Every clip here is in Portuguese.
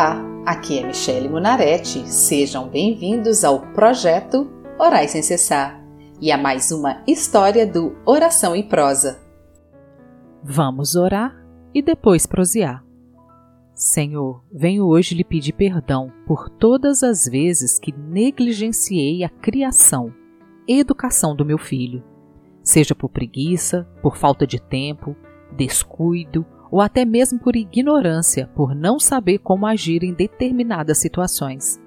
Olá, aqui é Michele Munarete. Sejam bem-vindos ao projeto Orai Sem Cessar e a mais uma história do Oração em Prosa. Vamos orar e depois prosear. Senhor, venho hoje lhe pedir perdão por todas as vezes que negligenciei a criação e educação do meu filho, seja por preguiça, por falta de tempo, descuido ou até mesmo por ignorância, por não saber como agir em determinadas situações.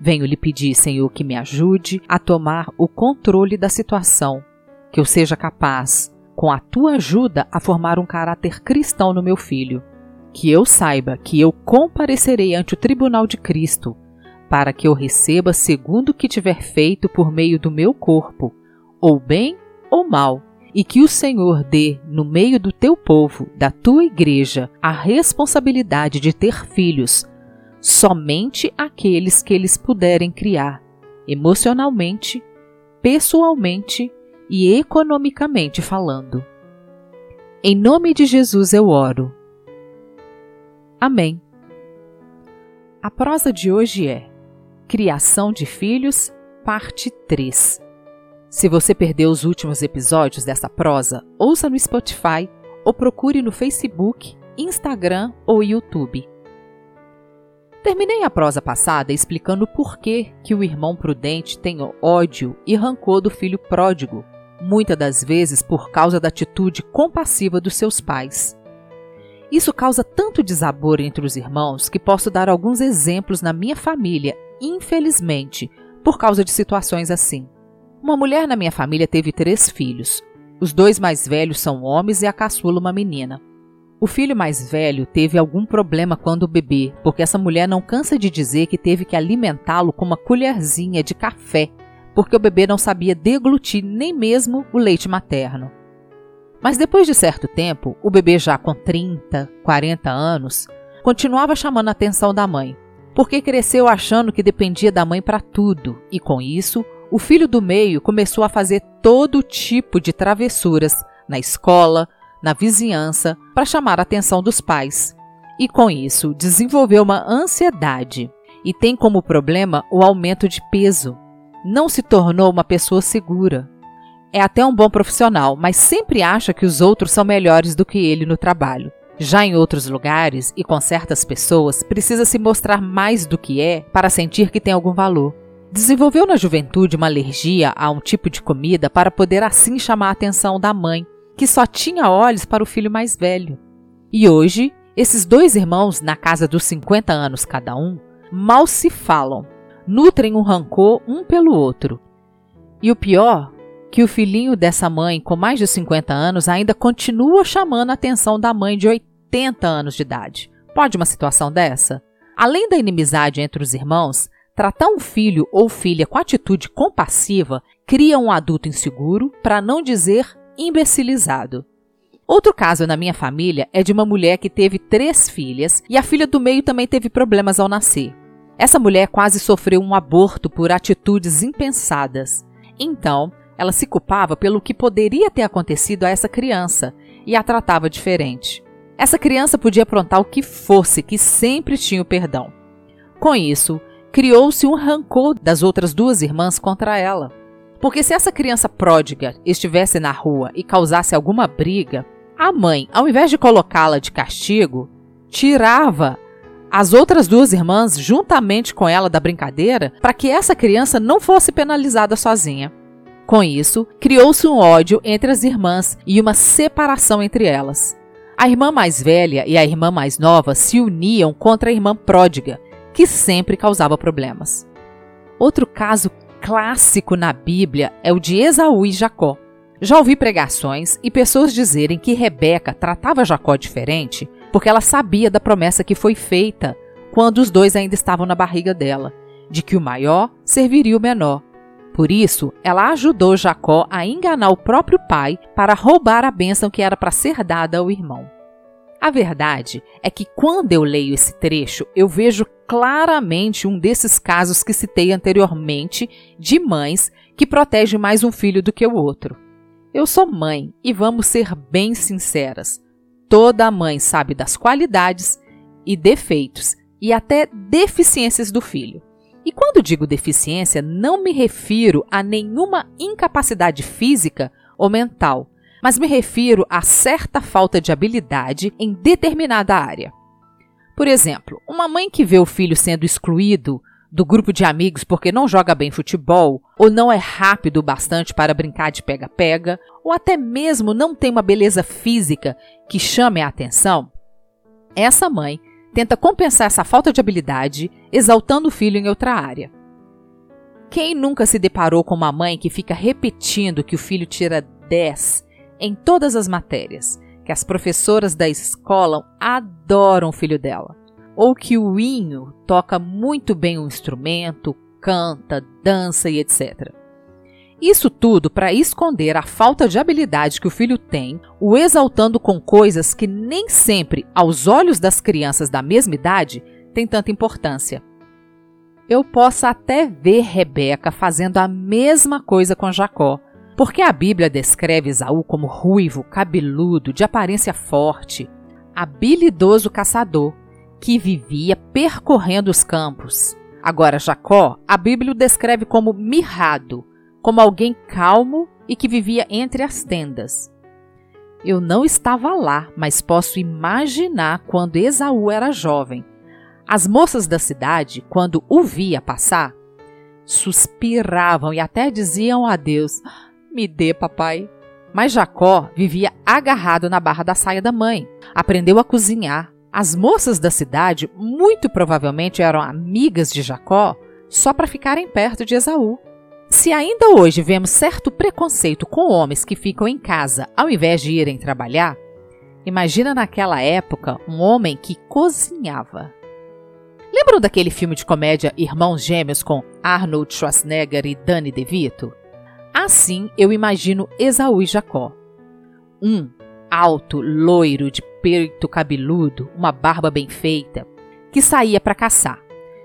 Venho lhe pedir, Senhor, que me ajude a tomar o controle da situação, que eu seja capaz, com a tua ajuda, a formar um caráter cristão no meu filho. Que eu saiba que eu comparecerei ante o tribunal de Cristo, para que eu receba segundo o que tiver feito por meio do meu corpo, ou bem ou mal, e que o Senhor dê, no meio do teu povo, da tua igreja, a responsabilidade de ter filhos, somente aqueles que eles puderem criar, emocionalmente, pessoalmente e economicamente falando. Em nome de Jesus eu oro. Amém. A prosa de hoje é Criação de Filhos, parte 3. Se você perdeu os últimos episódios dessa prosa, ouça no Spotify ou procure no Facebook, Instagram ou YouTube. Terminei a prosa passada explicando por que, que o irmão prudente tem ódio e rancor do filho pródigo, muitas das vezes por causa da atitude compassiva dos seus pais. Isso causa tanto desabor entre os irmãos que posso dar alguns exemplos na minha família, infelizmente, por causa de situações assim. Uma mulher na minha família teve três filhos. Os dois mais velhos são homens e a caçula uma menina. O filho mais velho teve algum problema quando bebê, porque essa mulher não cansa de dizer que teve que alimentá-lo com uma colherzinha de café, porque o bebê não sabia deglutir nem mesmo o leite materno. Mas depois de certo tempo, o bebê já com 30, 40 anos, continuava chamando a atenção da mãe, porque cresceu achando que dependia da mãe para tudo, e com isso o filho do meio começou a fazer todo tipo de travessuras na escola, na vizinhança, para chamar a atenção dos pais. E com isso, desenvolveu uma ansiedade e tem como problema o aumento de peso. Não se tornou uma pessoa segura. É até um bom profissional, mas sempre acha que os outros são melhores do que ele no trabalho. Já em outros lugares e com certas pessoas, precisa se mostrar mais do que é para sentir que tem algum valor. Desenvolveu na juventude uma alergia a um tipo de comida para poder assim chamar a atenção da mãe, que só tinha olhos para o filho mais velho. E hoje, esses dois irmãos, na casa dos 50 anos cada um, mal se falam, nutrem um rancor um pelo outro. E o pior, que o filhinho dessa mãe com mais de 50 anos ainda continua chamando a atenção da mãe de 80 anos de idade. Pode uma situação dessa? Além da inimizade entre os irmãos, Tratar um filho ou filha com atitude compassiva cria um adulto inseguro, para não dizer imbecilizado. Outro caso na minha família é de uma mulher que teve três filhas e a filha do meio também teve problemas ao nascer. Essa mulher quase sofreu um aborto por atitudes impensadas. Então, ela se culpava pelo que poderia ter acontecido a essa criança e a tratava diferente. Essa criança podia aprontar o que fosse, que sempre tinha o perdão. Com isso, criou-se um rancor das outras duas irmãs contra ela. Porque se essa criança pródiga estivesse na rua e causasse alguma briga, a mãe, ao invés de colocá-la de castigo, tirava as outras duas irmãs juntamente com ela da brincadeira para que essa criança não fosse penalizada sozinha. Com isso, criou-se um ódio entre as irmãs e uma separação entre elas. A irmã mais velha e a irmã mais nova se uniam contra a irmã pródiga que sempre causava problemas. Outro caso clássico na Bíblia é o de Esaú e Jacó. Já ouvi pregações e pessoas dizerem que Rebeca tratava Jacó diferente porque ela sabia da promessa que foi feita quando os dois ainda estavam na barriga dela, de que o maior serviria o menor. Por isso, ela ajudou Jacó a enganar o próprio pai para roubar a bênção que era para ser dada ao irmão. A verdade é que quando eu leio esse trecho, eu vejo claramente um desses casos que citei anteriormente de mães que protegem mais um filho do que o outro. Eu sou mãe e vamos ser bem sinceras. Toda mãe sabe das qualidades e defeitos e até deficiências do filho. E quando digo deficiência, não me refiro a nenhuma incapacidade física ou mental, mas me refiro a certa falta de habilidade em determinada área. Por exemplo, uma mãe que vê o filho sendo excluído do grupo de amigos porque não joga bem futebol, ou não é rápido o bastante para brincar de pega-pega, ou até mesmo não tem uma beleza física que chame a atenção, essa mãe tenta compensar essa falta de habilidade exaltando o filho em outra área. Quem nunca se deparou com uma mãe que fica repetindo que o filho tira 10 em todas as matérias, que as professoras da escola adoram o filho dela, ou que o Inho toca muito bem o instrumento, canta, dança e etc. Isso tudo para esconder a falta de habilidade que o filho tem, o exaltando com coisas que nem sempre, aos olhos das crianças da mesma idade, têm tanta importância. Eu posso até ver Rebeca fazendo a mesma coisa com Jacó, porque a Bíblia descreve Esaú como ruivo, cabeludo, de aparência forte, habilidoso caçador, que vivia percorrendo os campos. Agora, Jacó, a Bíblia o descreve como mirrado, como alguém calmo e que vivia entre as tendas. Eu não estava lá, mas posso imaginar quando Esaú era jovem. As moças da cidade, quando o via passar, suspiravam e até diziam a Deus: me dê, papai. Mas Jacó vivia agarrado na barra da saia da mãe. Aprendeu a cozinhar. As moças da cidade muito provavelmente eram amigas de Jacó só para ficarem perto de Esaú. Se ainda hoje vemos certo preconceito com homens que ficam em casa ao invés de irem trabalhar, imagina naquela época um homem que cozinhava. Lembram daquele filme de comédia Irmãos Gêmeos com Arnold Schwarzenegger e Danny DeVito? Assim eu imagino Esaú e Jacó. Um, alto, loiro, de peito cabeludo, uma barba bem feita, que saía para caçar.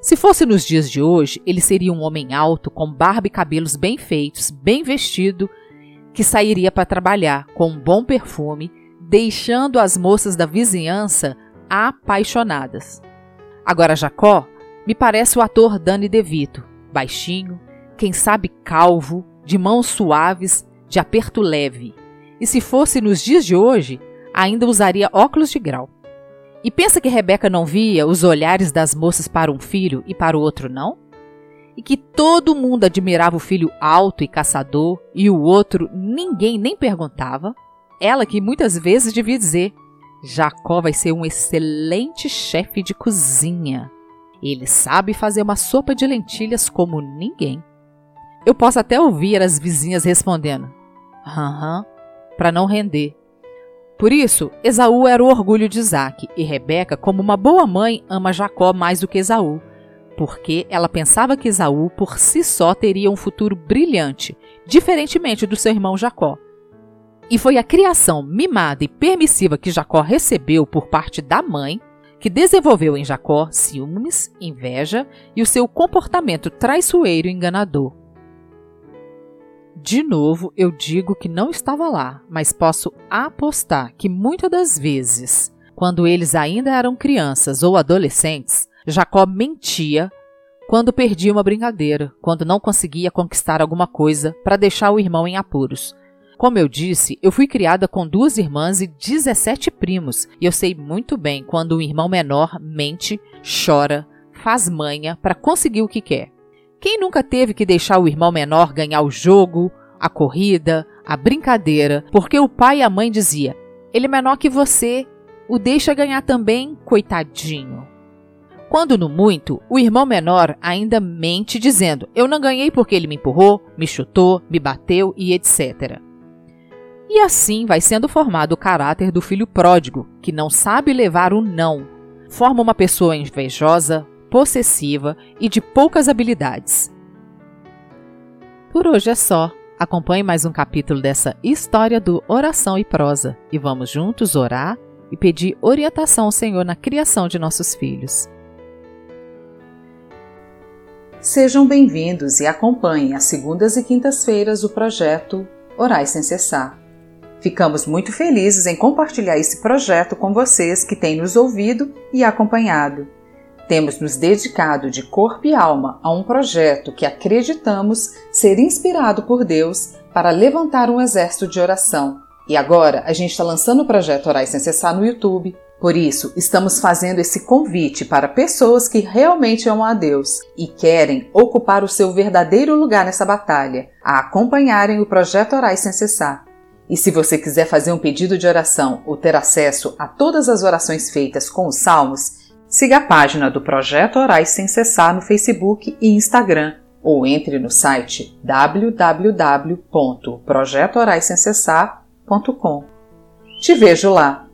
Se fosse nos dias de hoje, ele seria um homem alto, com barba e cabelos bem feitos, bem vestido, que sairia para trabalhar com um bom perfume, deixando as moças da vizinhança apaixonadas. Agora Jacó me parece o ator Danny DeVito, baixinho, quem sabe calvo, de mãos suaves, de aperto leve. E se fosse nos dias de hoje, ainda usaria óculos de grau. E pensa que Rebeca não via os olhares das moças para um filho e para o outro não? E que todo mundo admirava o filho alto e caçador e o outro ninguém nem perguntava? Ela que muitas vezes devia dizer: Jacó vai ser um excelente chefe de cozinha. Ele sabe fazer uma sopa de lentilhas como ninguém. Eu posso até ouvir as vizinhas respondendo: aham, para não render. Por isso, Esaú era o orgulho de Isaac e Rebeca, como uma boa mãe, ama Jacó mais do que Esaú, porque ela pensava que Esaú por si só teria um futuro brilhante, diferentemente do seu irmão Jacó. E foi a criação mimada e permissiva que Jacó recebeu por parte da mãe que desenvolveu em Jacó ciúmes, inveja e o seu comportamento traiçoeiro e enganador. De novo, eu digo que não estava lá, mas posso apostar que muitas das vezes, quando eles ainda eram crianças ou adolescentes, Jacó mentia quando perdia uma brincadeira, quando não conseguia conquistar alguma coisa para deixar o irmão em apuros. Como eu disse, eu fui criada com duas irmãs e 17 primos, e eu sei muito bem quando o irmão menor mente, chora, faz manha para conseguir o que quer. Quem nunca teve que deixar o irmão menor ganhar o jogo, a corrida, a brincadeira, porque o pai e a mãe dizia: "Ele é menor que você, o deixa ganhar também, coitadinho". Quando no muito, o irmão menor ainda mente dizendo: "Eu não ganhei porque ele me empurrou, me chutou, me bateu e etc". E assim vai sendo formado o caráter do filho pródigo, que não sabe levar o não. Forma uma pessoa invejosa, possessiva e de poucas habilidades. Por hoje é só. Acompanhe mais um capítulo dessa história do Oração e Prosa e vamos juntos orar e pedir orientação ao Senhor na criação de nossos filhos. Sejam bem-vindos e acompanhem as segundas e quintas-feiras o projeto Orais Sem Cessar. Ficamos muito felizes em compartilhar esse projeto com vocês que têm nos ouvido e acompanhado. Temos nos dedicado de corpo e alma a um projeto que acreditamos ser inspirado por Deus para levantar um exército de oração. E agora a gente está lançando o projeto Orais Sem Cessar no YouTube. Por isso, estamos fazendo esse convite para pessoas que realmente amam a Deus e querem ocupar o seu verdadeiro lugar nessa batalha, a acompanharem o projeto Orais Sem Cessar. E se você quiser fazer um pedido de oração ou ter acesso a todas as orações feitas com os salmos, Siga a página do Projeto Orais Sem Cessar no Facebook e Instagram ou entre no site www.projetoraissemcessar.com. Te vejo lá!